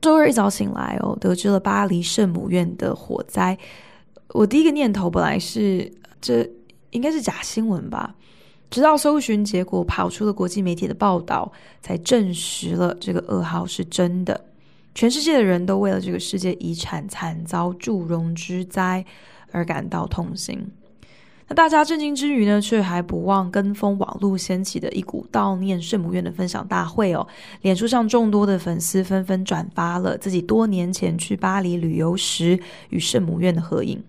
周二一早醒来哦，得知了巴黎圣母院的火灾。我第一个念头本来是这应该是假新闻吧，直到搜寻结果跑出了国际媒体的报道，才证实了这个噩耗是真的。全世界的人都为了这个世界遗产惨遭祝融之灾而感到痛心。那大家震惊之余呢，却还不忘跟风网络掀起的一股悼念圣母院的分享大会哦。脸书上众多的粉丝纷纷转发了自己多年前去巴黎旅游时与圣母院的合影。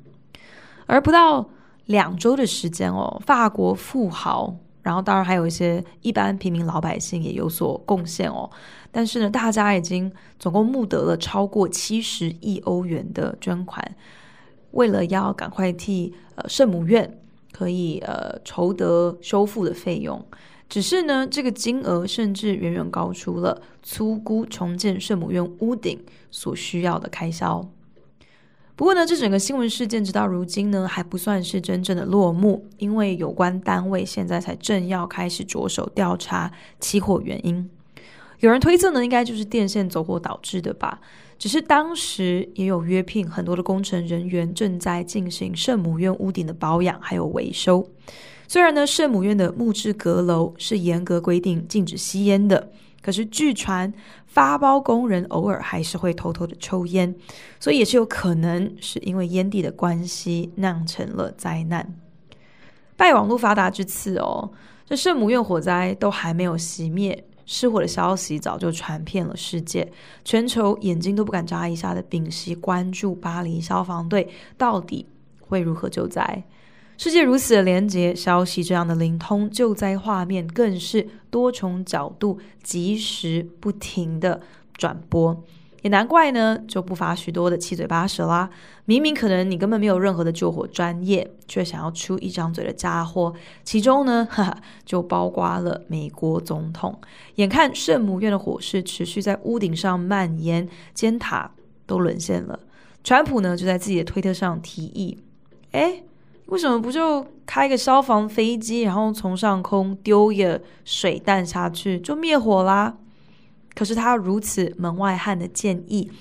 而不到两周的时间哦，法国富豪，然后当然还有一些一般平民老百姓也有所贡献哦。但是呢，大家已经总共募得了超过七十亿欧元的捐款，为了要赶快替呃圣母院可以呃筹得修复的费用。只是呢，这个金额甚至远远高出了粗估重建圣母院屋顶所需要的开销。不过呢，这整个新闻事件直到如今呢，还不算是真正的落幕，因为有关单位现在才正要开始着手调查起火原因。有人推测呢，应该就是电线走火导致的吧。只是当时也有约聘很多的工程人员正在进行圣母院屋顶的保养还有维修。虽然呢，圣母院的木质阁楼是严格规定禁止吸烟的。可是据传，发包工人偶尔还是会偷偷的抽烟，所以也是有可能是因为烟蒂的关系酿成了灾难。拜网络发达之赐哦，这圣母院火灾都还没有熄灭，失火的消息早就传遍了世界，全球眼睛都不敢眨一下的屏息关注巴黎消防队到底会如何救灾。世界如此的廉洁，消息这样的灵通，救灾画面更是多重角度、及时不停的转播，也难怪呢，就不乏许多的七嘴八舌啦。明明可能你根本没有任何的救火专业，却想要出一张嘴的家伙，其中呢，哈哈，就包括了美国总统。眼看圣母院的火势持续在屋顶上蔓延，尖塔都沦陷了，川普呢就在自己的推特上提议，诶。为什么不就开个消防飞机，然后从上空丢一个水弹下去就灭火啦？可是他如此门外汉的建议，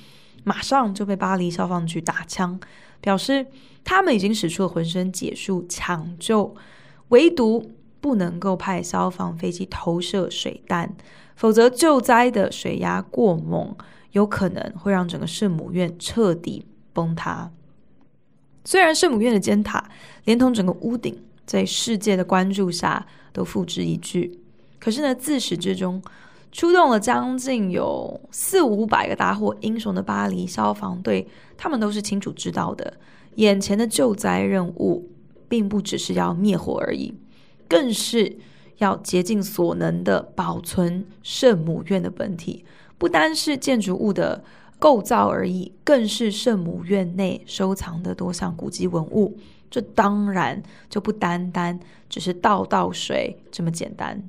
马上就被巴黎消防局打枪，表示他们已经使出了浑身解数抢救，唯独不能够派消防飞机投射水弹，否则救灾的水压过猛，有可能会让整个圣母院彻底崩塌。虽然圣母院的尖塔连同整个屋顶在世界的关注下都付之一炬，可是呢，自始至终出动了将近有四五百个大获英雄的巴黎消防队，他们都是清楚知道的，眼前的救灾任务并不只是要灭火而已，更是要竭尽所能的保存圣母院的本体，不单是建筑物的。构造而已，更是圣母院内收藏的多项古迹文物。这当然就不单单只是倒倒水这么简单。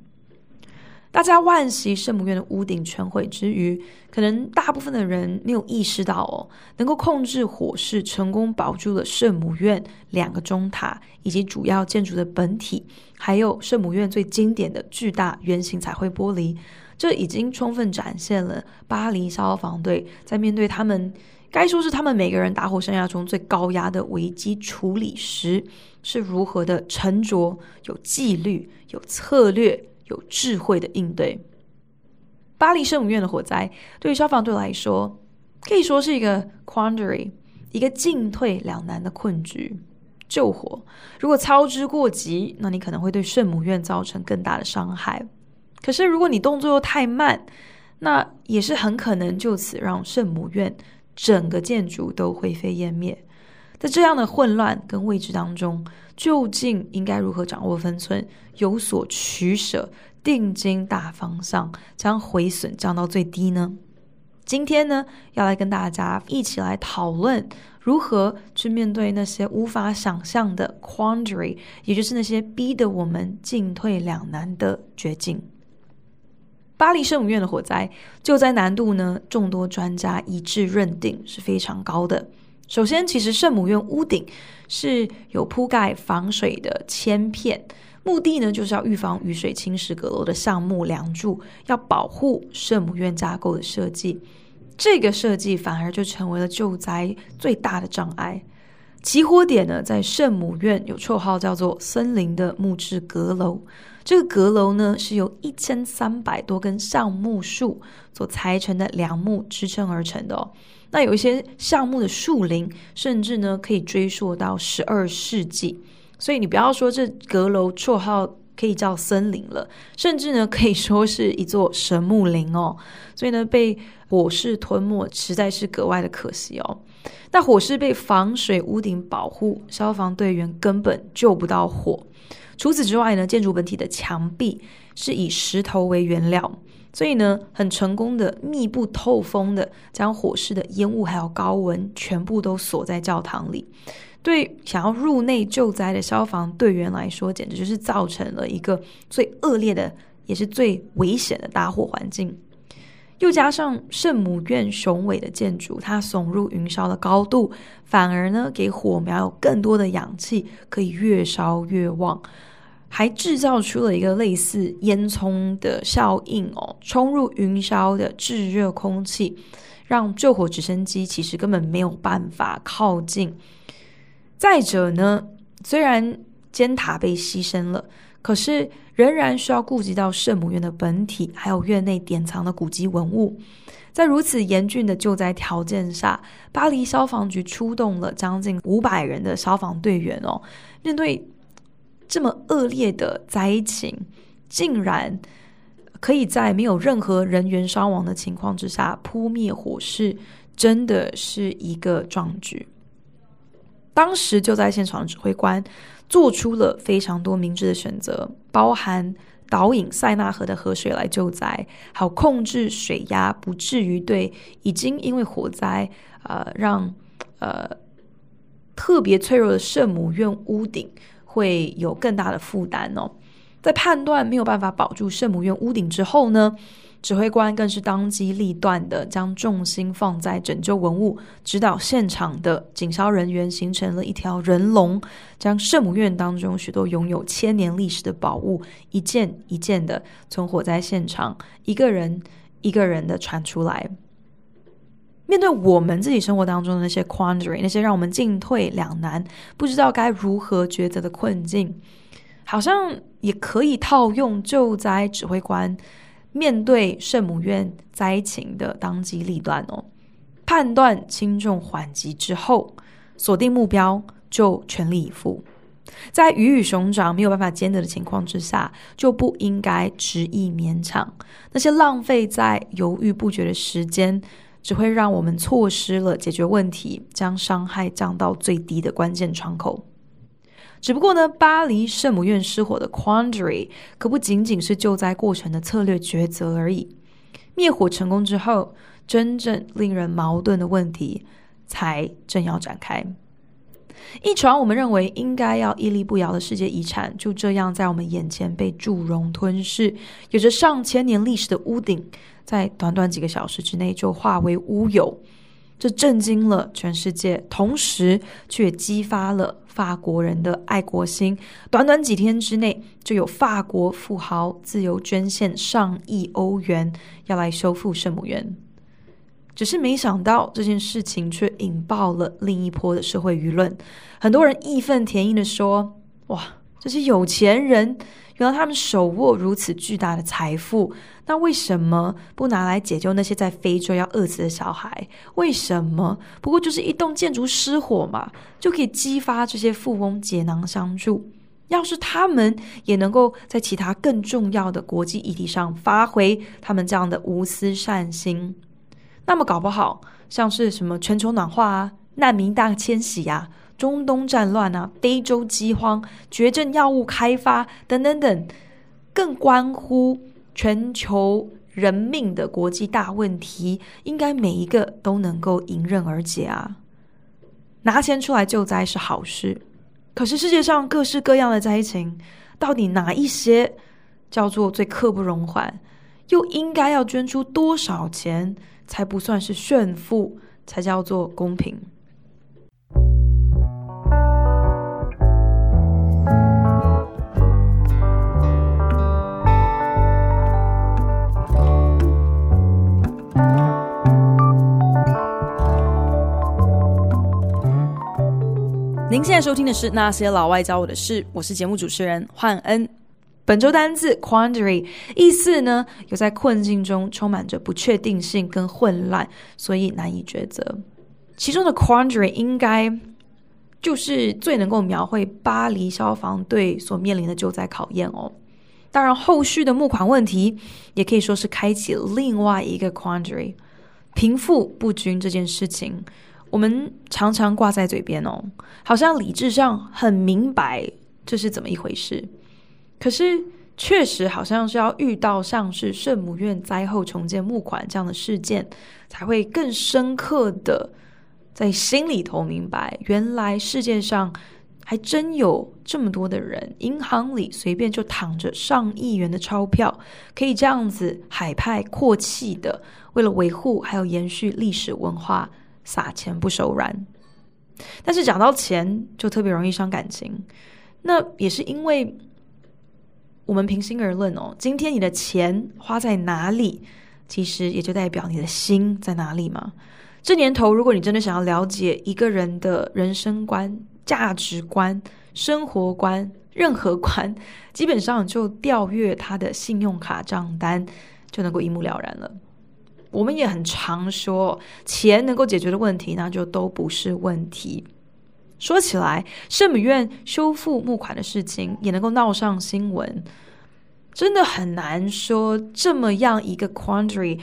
大家惋惜圣母院的屋顶全毁之余，可能大部分的人没有意识到哦，能够控制火势，成功保住了圣母院两个钟塔以及主要建筑的本体，还有圣母院最经典的巨大圆形彩绘玻璃。这已经充分展现了巴黎消防队在面对他们该说是他们每个人打火生涯中最高压的危机处理时，是如何的沉着、有纪律、有策略、有智慧的应对。巴黎圣母院的火灾对于消防队来说，可以说是一个 quandary，一个进退两难的困局。救火如果操之过急，那你可能会对圣母院造成更大的伤害。可是，如果你动作又太慢，那也是很可能就此让圣母院整个建筑都灰飞烟灭。在这样的混乱跟位置当中，究竟应该如何掌握分寸，有所取舍，定睛大方向，将毁损降到最低呢？今天呢，要来跟大家一起来讨论如何去面对那些无法想象的 quandary，也就是那些逼得我们进退两难的绝境。巴黎圣母院的火灾救灾难度呢，众多专家一致认定是非常高的。首先，其实圣母院屋顶是有铺盖防水的铅片。目的呢，就是要预防雨水侵蚀阁楼的橡木梁柱，要保护圣母院架构的设计。这个设计反而就成为了救灾最大的障碍。起火点呢，在圣母院有绰号叫做“森林”的木质阁楼。这个阁楼呢，是由一千三百多根橡木树所裁成的梁木支撑而成的哦。那有一些橡木的树龄，甚至呢，可以追溯到十二世纪。所以你不要说这阁楼绰号可以叫森林了，甚至呢可以说是一座神木林哦。所以呢被火势吞没实在是格外的可惜哦。那火势被防水屋顶保护，消防队员根本救不到火。除此之外呢，建筑本体的墙壁是以石头为原料，所以呢很成功的密不透风的将火势的烟雾还有高温全部都锁在教堂里。对想要入内救灾的消防队员来说，简直就是造成了一个最恶劣的，也是最危险的打火环境。又加上圣母院雄伟的建筑，它耸入云霄的高度，反而呢给火苗有更多的氧气，可以越烧越旺，还制造出了一个类似烟囱的效应哦，冲入云霄的炙热空气，让救火直升机其实根本没有办法靠近。再者呢，虽然尖塔被牺牲了，可是仍然需要顾及到圣母院的本体，还有院内典藏的古籍文物。在如此严峻的救灾条件下，巴黎消防局出动了将近五百人的消防队员哦，面对这么恶劣的灾情，竟然可以在没有任何人员伤亡的情况之下扑灭火势，真的是一个壮举。当时就在现场指挥官做出了非常多明智的选择，包含导引塞纳河的河水来救灾，还有控制水压，不至于对已经因为火灾呃让呃特别脆弱的圣母院屋顶会有更大的负担哦。在判断没有办法保住圣母院屋顶之后呢，指挥官更是当机立断的将重心放在拯救文物，指导现场的警消人员形成了一条人龙，将圣母院当中许多拥有千年历史的宝物一件一件的从火灾现场一个人一个人的传出来。面对我们自己生活当中的那些 quandary，那些让我们进退两难、不知道该如何抉择的困境，好像也可以套用救灾指挥官。面对圣母院灾情的当机立断哦，判断轻重缓急之后，锁定目标就全力以赴。在鱼与熊掌没有办法兼得的情况之下，就不应该执意勉强。那些浪费在犹豫不决的时间，只会让我们错失了解决问题、将伤害降到最低的关键窗口。只不过呢，巴黎圣母院失火的 quandary 可不仅仅是救灾过程的策略抉择而已。灭火成功之后，真正令人矛盾的问题才正要展开。一幢我们认为应该要屹立不摇的世界遗产，就这样在我们眼前被祝融吞噬。有着上千年历史的屋顶，在短短几个小时之内就化为乌有。这震惊了全世界，同时却激发了法国人的爱国心。短短几天之内，就有法国富豪自由捐献上亿欧元，要来修复圣母院。只是没想到，这件事情却引爆了另一波的社会舆论。很多人义愤填膺地说：“哇，这些有钱人！”原来他们手握如此巨大的财富，那为什么不拿来解救那些在非洲要饿死的小孩？为什么？不过就是一栋建筑失火嘛，就可以激发这些富翁解囊相助。要是他们也能够在其他更重要的国际议题上发挥他们这样的无私善心，那么搞不好像是什么全球暖化啊、难民大迁徙呀、中东战乱啊，非洲饥荒、绝症药物开发等等等，更关乎全球人命的国际大问题，应该每一个都能够迎刃而解啊！拿钱出来救灾是好事，可是世界上各式各样的灾情，到底哪一些叫做最刻不容缓？又应该要捐出多少钱才不算是炫富，才叫做公平？您现在收听的是《那些老外教我的事》，我是节目主持人焕恩。本周单字 quandary 意思呢，有在困境中充满着不确定性跟混乱，所以难以抉择。其中的 quandary 应该就是最能够描绘巴黎消防队所面临的救灾考验哦。当然，后续的募款问题也可以说是开启另外一个 quandary，贫富不均这件事情。我们常常挂在嘴边哦，好像理智上很明白这是怎么一回事，可是确实好像是要遇到像是圣母院灾后重建募款这样的事件，才会更深刻的在心里头明白，原来世界上还真有这么多的人，银行里随便就躺着上亿元的钞票，可以这样子海派阔气的，为了维护还有延续历史文化。撒钱不手软，但是讲到钱就特别容易伤感情。那也是因为我们平心而论哦，今天你的钱花在哪里，其实也就代表你的心在哪里嘛。这年头，如果你真的想要了解一个人的人生观、价值观、生活观、任何观，基本上就调阅他的信用卡账单，就能够一目了然了。我们也很常说，钱能够解决的问题，那就都不是问题。说起来，圣母院修复募款的事情也能够闹上新闻，真的很难说这么样一个 quandary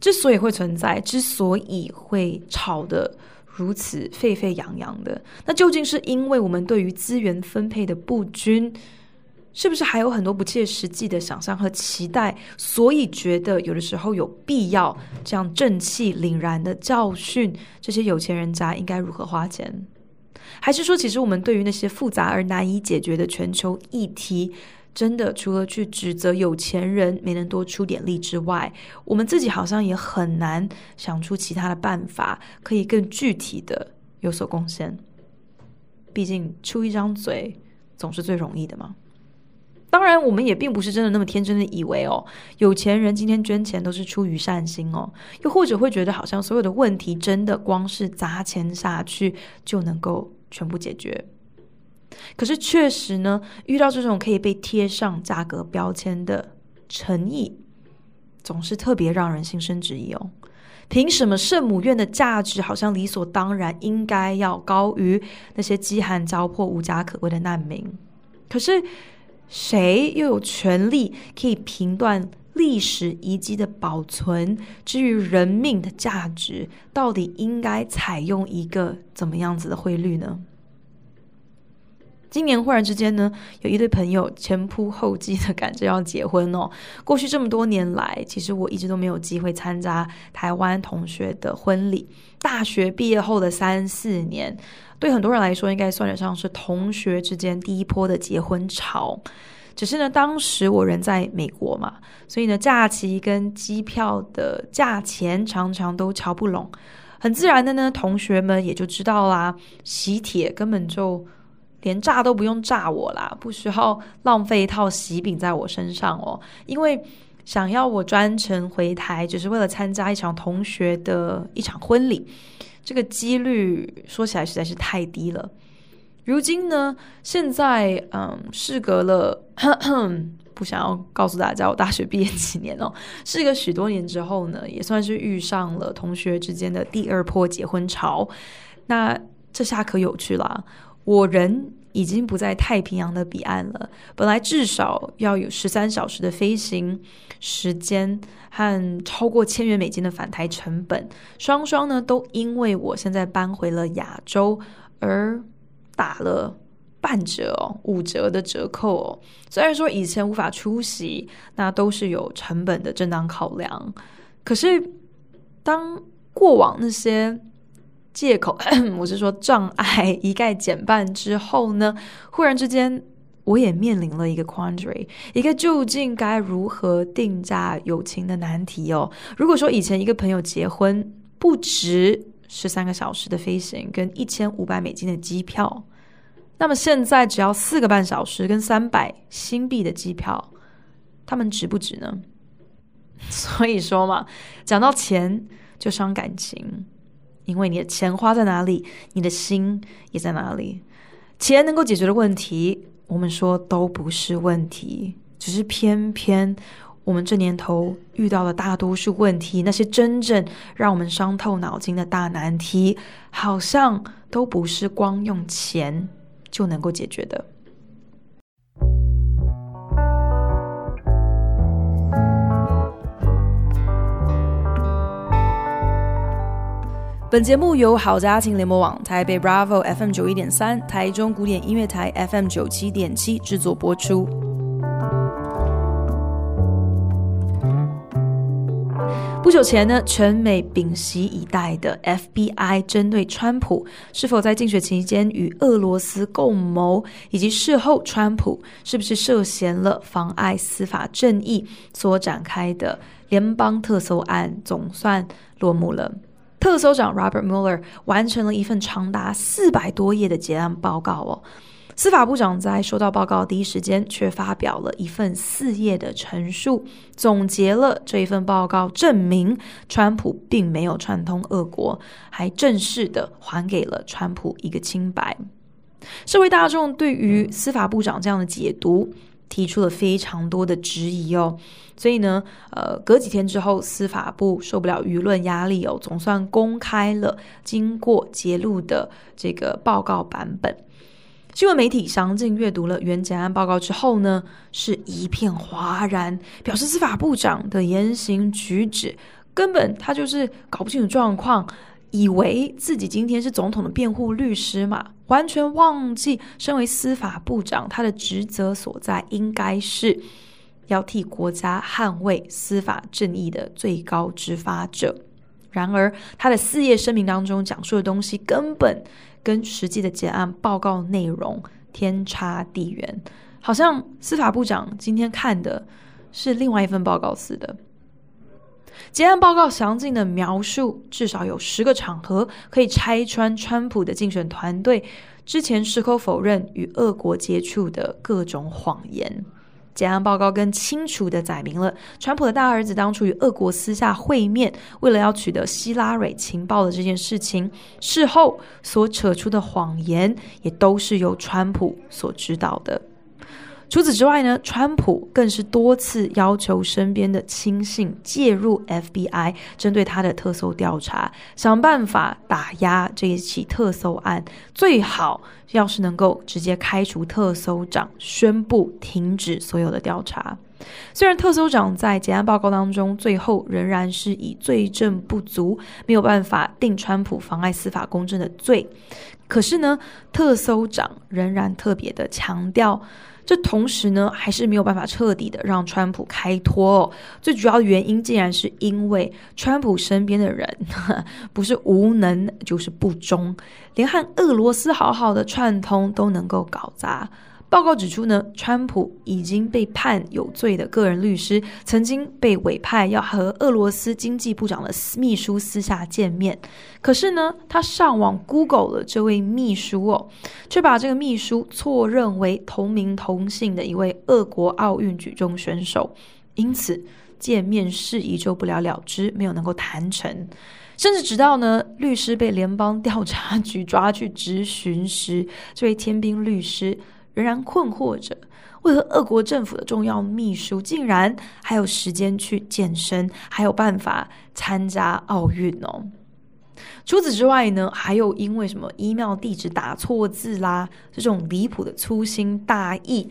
之所以会存在，之所以会吵得如此沸沸扬扬的，那究竟是因为我们对于资源分配的不均？是不是还有很多不切实际的想象和期待，所以觉得有的时候有必要这样正气凛然的教训这些有钱人家应该如何花钱？还是说，其实我们对于那些复杂而难以解决的全球议题，真的除了去指责有钱人没能多出点力之外，我们自己好像也很难想出其他的办法，可以更具体的有所贡献？毕竟出一张嘴总是最容易的嘛。当然，我们也并不是真的那么天真的以为哦，有钱人今天捐钱都是出于善心哦，又或者会觉得好像所有的问题真的光是砸钱下去就能够全部解决。可是确实呢，遇到这种可以被贴上价格标签的诚意，总是特别让人心生质疑哦。凭什么圣母院的价值好像理所当然应该要高于那些饥寒交迫、无家可归的难民？可是。谁又有权利可以评断历史遗迹的保存？至于人命的价值，到底应该采用一个怎么样子的汇率呢？今年忽然之间呢，有一对朋友前仆后继的赶着要结婚哦。过去这么多年来，其实我一直都没有机会参加台湾同学的婚礼。大学毕业后的三四年。对很多人来说，应该算得上是同学之间第一波的结婚潮。只是呢，当时我人在美国嘛，所以呢，假期跟机票的价钱常常都瞧不拢。很自然的呢，同学们也就知道啦，喜帖根本就连炸都不用炸我啦，不需要浪费一套喜饼在我身上哦。因为想要我专程回台，只是为了参加一场同学的一场婚礼。这个几率说起来实在是太低了。如今呢，现在嗯，事隔了，不想要告诉大家我大学毕业几年哦，事隔许多年之后呢，也算是遇上了同学之间的第二波结婚潮。那这下可有趣了，我人已经不在太平洋的彼岸了，本来至少要有十三小时的飞行时间。和超过千元美金的返台成本，双双呢都因为我现在搬回了亚洲而打了半折，五折的折扣哦。虽然说以前无法出席，那都是有成本的正当考量。可是当过往那些借口，我是说障碍一概减半之后呢，忽然之间。我也面临了一个 quandary，一个究竟该如何定价友情的难题哦。如果说以前一个朋友结婚不值十三个小时的飞行跟一千五百美金的机票，那么现在只要四个半小时跟三百新币的机票，他们值不值呢？所以说嘛，讲到钱就伤感情，因为你的钱花在哪里，你的心也在哪里。钱能够解决的问题。我们说都不是问题，只是偏偏我们这年头遇到的大多数问题，那些真正让我们伤透脑筋的大难题，好像都不是光用钱就能够解决的。本节目由好家庭联盟网、台北 Bravo FM 九一点三、台中古典音乐台 FM 九七点七制作播出。不久前呢，全美屏息以待的 FBI 针对川普是否在竞选期间与俄罗斯共谋，以及事后川普是不是涉嫌了妨碍司法正义所展开的联邦特搜案，总算落幕了。特搜长 Robert Mueller 完成了一份长达四百多页的结案报告哦。司法部长在收到报告第一时间，却发表了一份四页的陈述，总结了这一份报告，证明川普并没有串通俄国，还正式的还给了川普一个清白。社会大众对于司法部长这样的解读，提出了非常多的质疑哦，所以呢，呃，隔几天之后，司法部受不了舆论压力哦，总算公开了经过揭露的这个报告版本。新闻媒体详尽阅读了原检案报告之后呢，是一片哗然，表示司法部长的言行举止根本他就是搞不清楚状况。以为自己今天是总统的辩护律师嘛，完全忘记身为司法部长，他的职责所在应该是要替国家捍卫司法正义的最高执法者。然而，他的四页声明当中讲述的东西，根本跟实际的结案报告内容天差地远，好像司法部长今天看的是另外一份报告似的。结案报告详尽的描述，至少有十个场合可以拆穿川普的竞选团队之前矢口否认与俄国接触的各种谎言。结案报告更清楚地载明了川普的大儿子当初与俄国私下会面，为了要取得希拉蕊情报的这件事情，事后所扯出的谎言也都是由川普所知道的。除此之外呢，川普更是多次要求身边的亲信介入 FBI 针对他的特搜调查，想办法打压这一起特搜案，最好要是能够直接开除特搜长，宣布停止所有的调查。虽然特搜长在结案报告当中最后仍然是以罪证不足，没有办法定川普妨碍司法公正的罪，可是呢，特搜长仍然特别的强调。这同时呢，还是没有办法彻底的让川普开脱哦。最主要原因，竟然是因为川普身边的人，不是无能就是不忠，连和俄罗斯好好的串通都能够搞砸。报告指出呢，川普已经被判有罪的个人律师，曾经被委派要和俄罗斯经济部长的秘书私下见面，可是呢，他上网 Google 了这位秘书哦，却把这个秘书错认为同名同姓的一位俄国奥运举重选手，因此见面事宜就不了了之，没有能够谈成，甚至直到呢，律师被联邦调查局抓去质询时，这位天兵律师。仍然困惑着，为何俄国政府的重要秘书竟然还有时间去健身，还有办法参加奥运哦？除此之外呢，还有因为什么 email 地址打错字啦，这种离谱的粗心大意，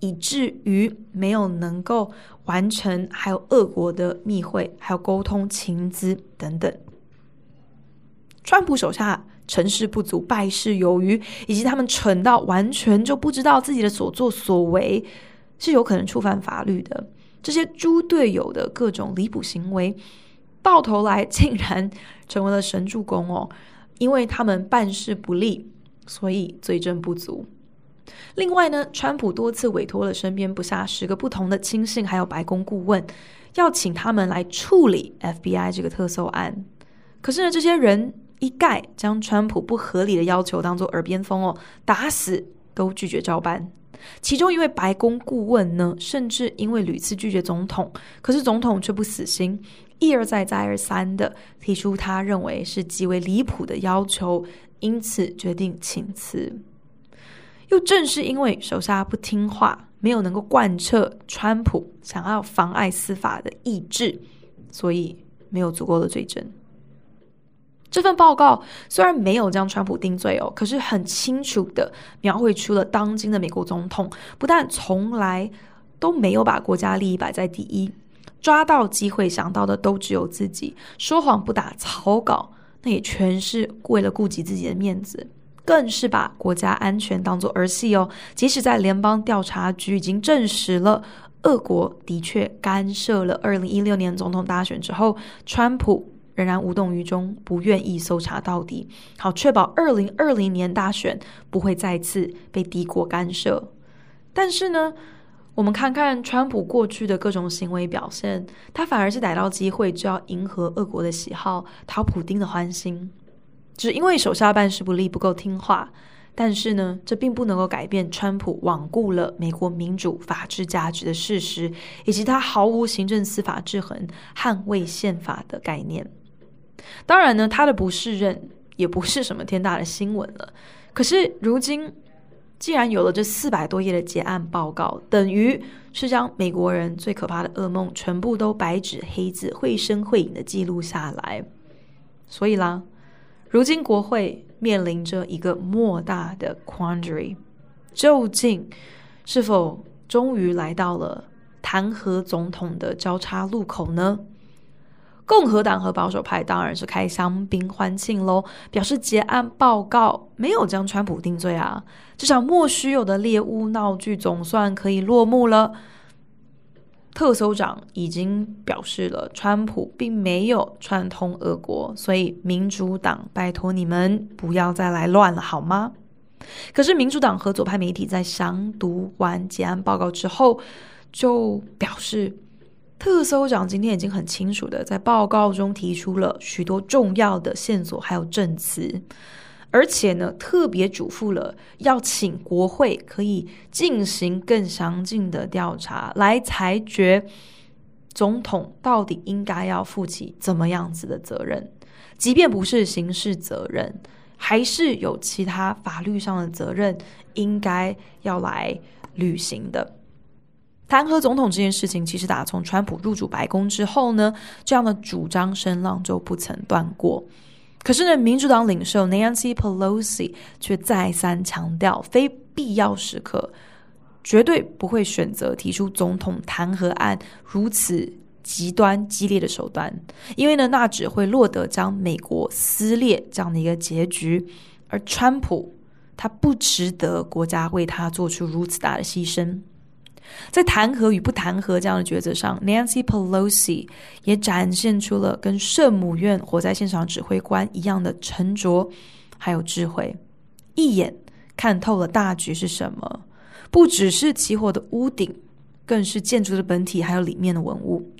以至于没有能够完成，还有俄国的密会，还有沟通情资等等。川普手下成事不足败事有余，以及他们蠢到完全就不知道自己的所作所为是有可能触犯法律的。这些猪队友的各种离谱行为，到头来竟然成为了神助攻哦！因为他们办事不力，所以罪证不足。另外呢，川普多次委托了身边不下十个不同的亲信，还有白宫顾问，要请他们来处理 FBI 这个特搜案。可是呢，这些人一概将川普不合理的要求当做耳边风哦，打死都拒绝照办。其中一位白宫顾问呢，甚至因为屡次拒绝总统，可是总统却不死心，一而再再而三的提出他认为是极为离谱的要求，因此决定请辞。又正是因为手下不听话，没有能够贯彻川普想要妨碍司法的意志，所以没有足够的罪证。这份报告虽然没有将川普定罪哦，可是很清楚的描绘出了当今的美国总统不但从来都没有把国家利益摆在第一，抓到机会想到的都只有自己，说谎不打草稿，那也全是为了顾及自己的面子，更是把国家安全当作儿戏哦。即使在联邦调查局已经证实了俄国的确干涉了二零一六年总统大选之后，川普。仍然无动于衷，不愿意搜查到底，好确保二零二零年大选不会再次被敌国干涉。但是呢，我们看看川普过去的各种行为表现，他反而是逮到机会就要迎合俄国的喜好，讨普丁的欢心，只因为手下办事不力，不够听话。但是呢，这并不能够改变川普罔顾了美国民主法治价值的事实，以及他毫无行政司法制衡、捍卫宪法的概念。当然呢，他的不适任也不是什么天大的新闻了。可是如今，既然有了这四百多页的结案报告，等于是将美国人最可怕的噩梦全部都白纸黑字、绘声绘影的记录下来。所以啦，如今国会面临着一个莫大的 quandary，究竟是否终于来到了弹劾总统的交叉路口呢？共和党和保守派当然是开香槟欢庆喽，表示结案报告没有将川普定罪啊，这场莫须有的猎巫闹剧总算可以落幕了。特搜长已经表示了，川普并没有串通俄国，所以民主党拜托你们不要再来乱了好吗？可是民主党和左派媒体在详读完结案报告之后，就表示。特搜长今天已经很清楚的在报告中提出了许多重要的线索，还有证词，而且呢，特别嘱咐了要请国会可以进行更详尽的调查，来裁决总统到底应该要负起怎么样子的责任，即便不是刑事责任，还是有其他法律上的责任应该要来履行的。弹劾总统这件事情，其实打从川普入主白宫之后呢，这样的主张声浪就不曾断过。可是呢，民主党领袖 Nancy Pelosi 却再三强调，非必要时刻绝对不会选择提出总统弹劾案如此极端激烈的手段，因为呢，那只会落得将美国撕裂这样的一个结局。而川普他不值得国家为他做出如此大的牺牲。在弹劾与不弹劾这样的抉择上，Nancy Pelosi 也展现出了跟圣母院火灾现场指挥官一样的沉着，还有智慧，一眼看透了大局是什么。不只是起火的屋顶，更是建筑的本体，还有里面的文物。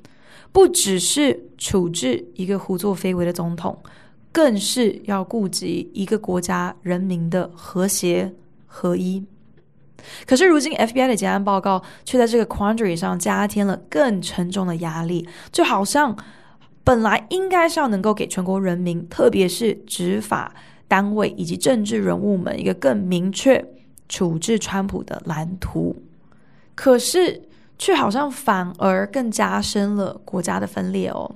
不只是处置一个胡作非为的总统，更是要顾及一个国家人民的和谐合一。可是如今，FBI 的结案报告却在这个 quandary 上加添了更沉重的压力，就好像本来应该是要能够给全国人民，特别是执法单位以及政治人物们一个更明确处置川普的蓝图，可是却好像反而更加深了国家的分裂哦。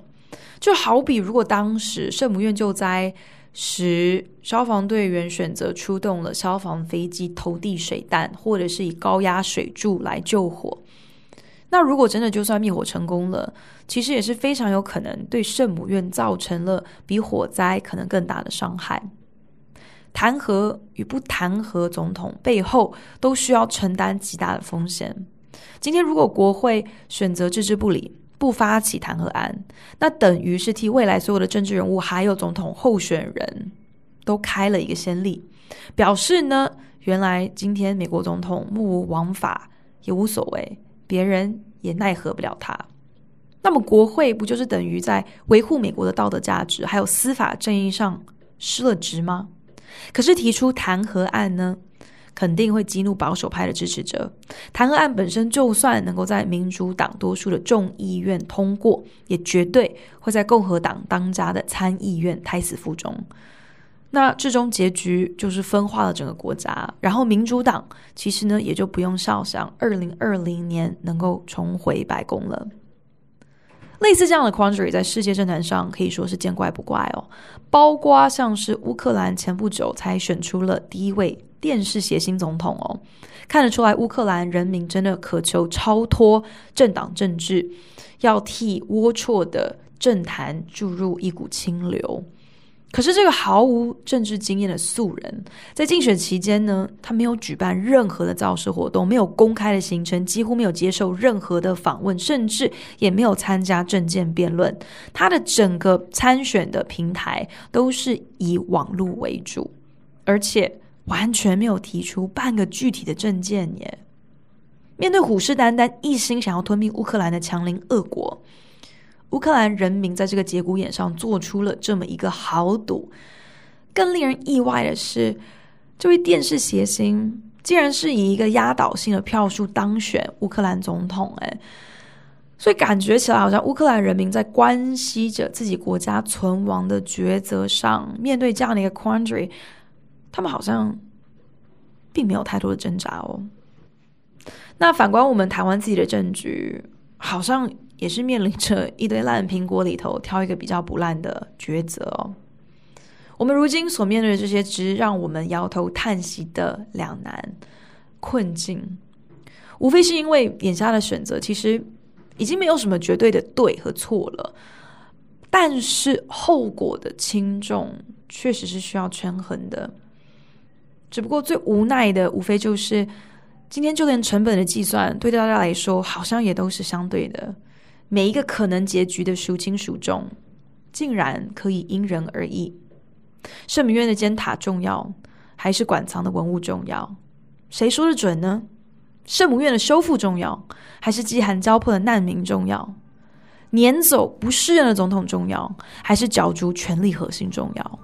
就好比如果当时圣母院救灾。十消防队员选择出动了消防飞机投递水弹，或者是以高压水柱来救火。那如果真的就算灭火成功了，其实也是非常有可能对圣母院造成了比火灾可能更大的伤害。弹劾与不弹劾总统背后都需要承担极大的风险。今天如果国会选择置之不理，不发起弹劾案，那等于是替未来所有的政治人物还有总统候选人都开了一个先例，表示呢，原来今天美国总统目无王法也无所谓，别人也奈何不了他。那么国会不就是等于在维护美国的道德价值还有司法正义上失了职吗？可是提出弹劾案呢，肯定会激怒保守派的支持者。弹劾案本身就算能够在民主党多数的众议院通过，也绝对会在共和党当家的参议院胎死腹中。那最终结局就是分化了整个国家，然后民主党其实呢也就不用肖想二零二零年能够重回白宫了。类似这样的 quandary 在世界政坛上可以说是见怪不怪哦，包括像是乌克兰前不久才选出了第一位电视谐星总统哦，看得出来乌克兰人民真的渴求超脱政党政治，要替龌龊的政坛注入一股清流。可是这个毫无政治经验的素人，在竞选期间呢，他没有举办任何的造势活动，没有公开的行程，几乎没有接受任何的访问，甚至也没有参加政见辩论。他的整个参选的平台都是以网络为主，而且完全没有提出半个具体的政见耶。面对虎视眈眈、一心想要吞并乌克兰的强邻俄国。乌克兰人民在这个节骨眼上做出了这么一个豪赌，更令人意外的是，这位电视谐星竟然是以一个压倒性的票数当选乌克兰总统，哎，所以感觉起来好像乌克兰人民在关系着自己国家存亡的抉择上，面对这样的一个 quandary，他们好像并没有太多的挣扎哦。那反观我们台湾自己的政局，好像。也是面临着一堆烂苹果里头挑一个比较不烂的抉择哦。我们如今所面对的这些，只让我们摇头叹息的两难困境，无非是因为眼下的选择其实已经没有什么绝对的对和错了，但是后果的轻重确实是需要权衡的。只不过最无奈的，无非就是今天就连成本的计算，对大家来说好像也都是相对的。每一个可能结局的孰轻孰重，竟然可以因人而异。圣母院的尖塔重要，还是馆藏的文物重要？谁说的准呢？圣母院的修复重要，还是饥寒交迫的难民重要？撵走不适任的总统重要，还是角逐权力核心重要？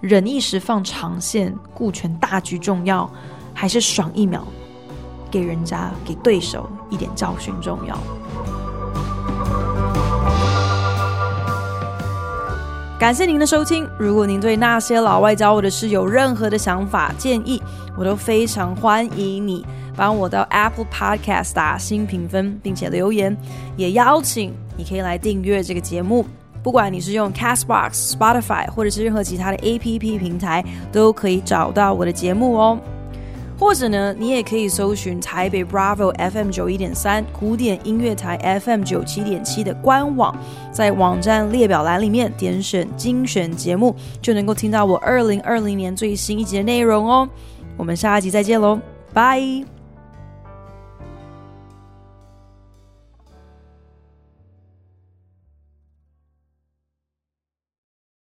忍一时放长线，顾全大局重要，还是爽一秒，给人家给对手一点教训重要？感谢您的收听。如果您对那些老外教我的事有任何的想法建议，我都非常欢迎你帮我到 Apple Podcast 打新评分，并且留言。也邀请你可以来订阅这个节目，不管你是用 Castbox、Spotify 或者是任何其他的 APP 平台，都可以找到我的节目哦。或者呢，你也可以搜寻台北 Bravo FM 九一点三古典音乐台 FM 九七点七的官网，在网站列表栏里面点选精选节目，就能够听到我二零二零年最新一集的内容哦。我们下一集再见喽，拜。